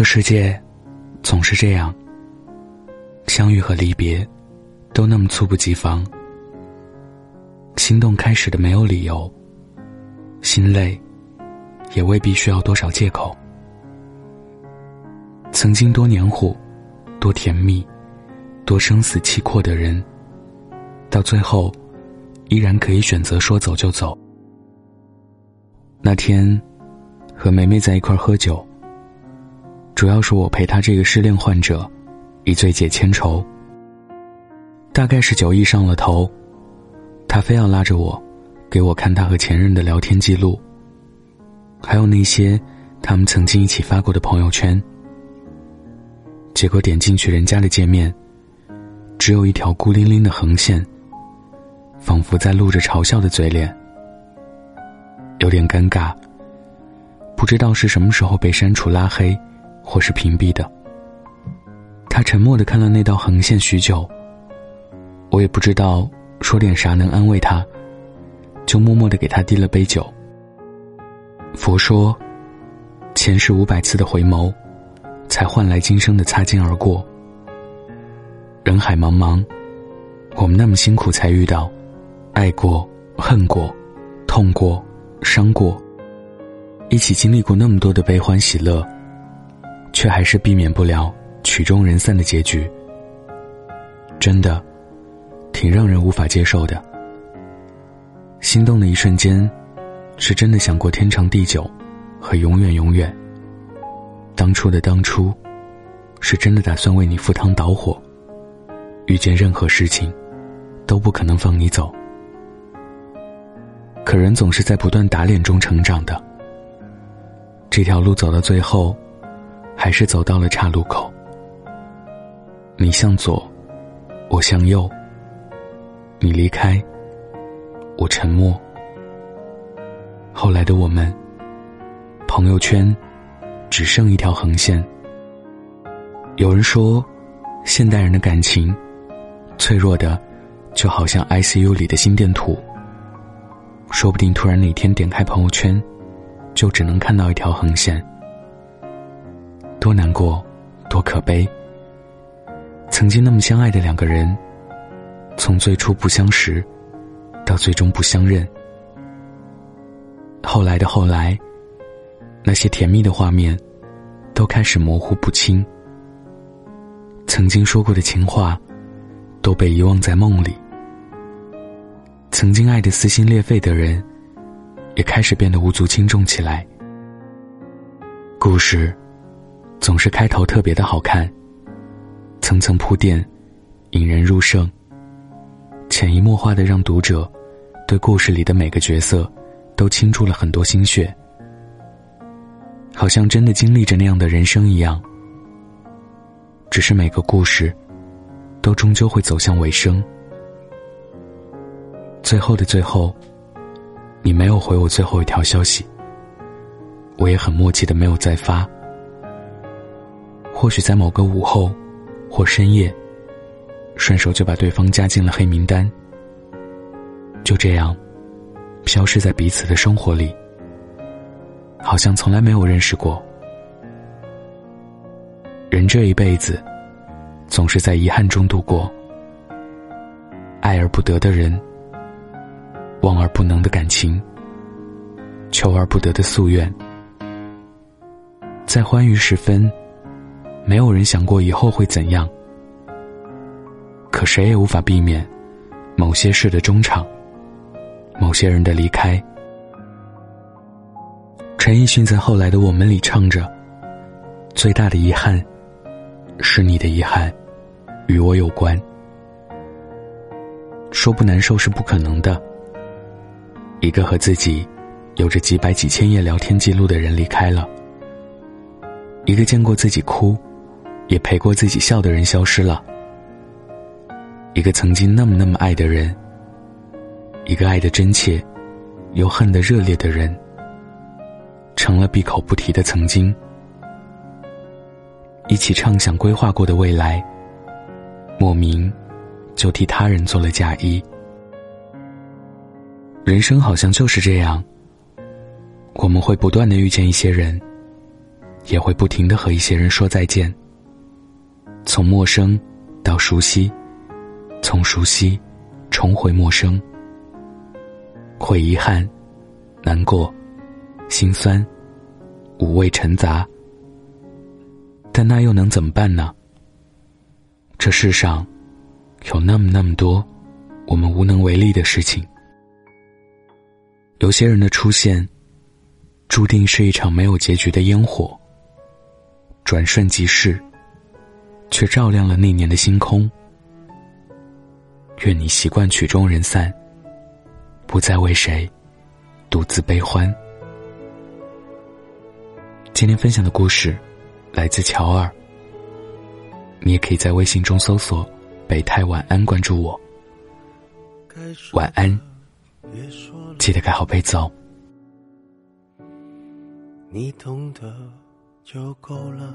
这世界总是这样，相遇和离别都那么猝不及防。心动开始的没有理由，心累也未必需要多少借口。曾经多黏糊、多甜蜜、多生死契阔的人，到最后依然可以选择说走就走。那天和梅梅在一块喝酒，主要是我陪他这个失恋患者一醉解千愁。大概是酒意上了头。他非要拉着我，给我看他和前任的聊天记录，还有那些他们曾经一起发过的朋友圈。结果点进去人家的界面，只有一条孤零零的横线，仿佛在露着嘲笑的嘴脸，有点尴尬。不知道是什么时候被删除、拉黑，或是屏蔽的。他沉默的看了那道横线许久，我也不知道。说点啥能安慰他，就默默的给他递了杯酒。佛说，前世五百次的回眸，才换来今生的擦肩而过。人海茫茫，我们那么辛苦才遇到，爱过、恨过、痛过、伤过，一起经历过那么多的悲欢喜乐，却还是避免不了曲终人散的结局。真的。挺让人无法接受的。心动的一瞬间，是真的想过天长地久，和永远永远。当初的当初，是真的打算为你赴汤蹈火。遇见任何事情，都不可能放你走。可人总是在不断打脸中成长的。这条路走到最后，还是走到了岔路口。你向左，我向右。你离开，我沉默。后来的我们，朋友圈只剩一条横线。有人说，现代人的感情脆弱的，就好像 ICU 里的心电图。说不定突然哪天点开朋友圈，就只能看到一条横线。多难过，多可悲。曾经那么相爱的两个人。从最初不相识，到最终不相认，后来的后来，那些甜蜜的画面，都开始模糊不清。曾经说过的情话，都被遗忘在梦里。曾经爱的撕心裂肺的人，也开始变得无足轻重起来。故事，总是开头特别的好看，层层铺垫，引人入胜。潜移默化的让读者对故事里的每个角色都倾注了很多心血，好像真的经历着那样的人生一样。只是每个故事都终究会走向尾声。最后的最后，你没有回我最后一条消息，我也很默契的没有再发。或许在某个午后或深夜。顺手就把对方加进了黑名单，就这样，消失在彼此的生活里，好像从来没有认识过。人这一辈子，总是在遗憾中度过。爱而不得的人，忘而不能的感情，求而不得的夙愿，在欢愉时分，没有人想过以后会怎样。可谁也无法避免某些事的中场，某些人的离开。陈奕迅在后来的《我们》里唱着：“最大的遗憾，是你的遗憾，与我有关。”说不难受是不可能的。一个和自己有着几百几千页聊天记录的人离开了，一个见过自己哭，也陪过自己笑的人消失了。一个曾经那么那么爱的人，一个爱的真切，又恨的热烈的人，成了闭口不提的曾经。一起畅想规划过的未来，莫名就替他人做了嫁衣。人生好像就是这样，我们会不断的遇见一些人，也会不停的和一些人说再见。从陌生到熟悉，从熟悉重回陌生，会遗憾、难过、心酸、五味陈杂。但那又能怎么办呢？这世上有那么那么多我们无能为力的事情。有些人的出现，注定是一场没有结局的烟火，转瞬即逝，却照亮了那年的星空。愿你习惯曲终人散，不再为谁独自悲欢。今天分享的故事来自乔尔，你也可以在微信中搜索“北太晚安”，关注我。晚安。记得盖好被子哦。你懂得就够了。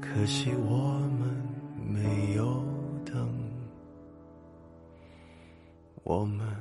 可惜我们没有等，我们。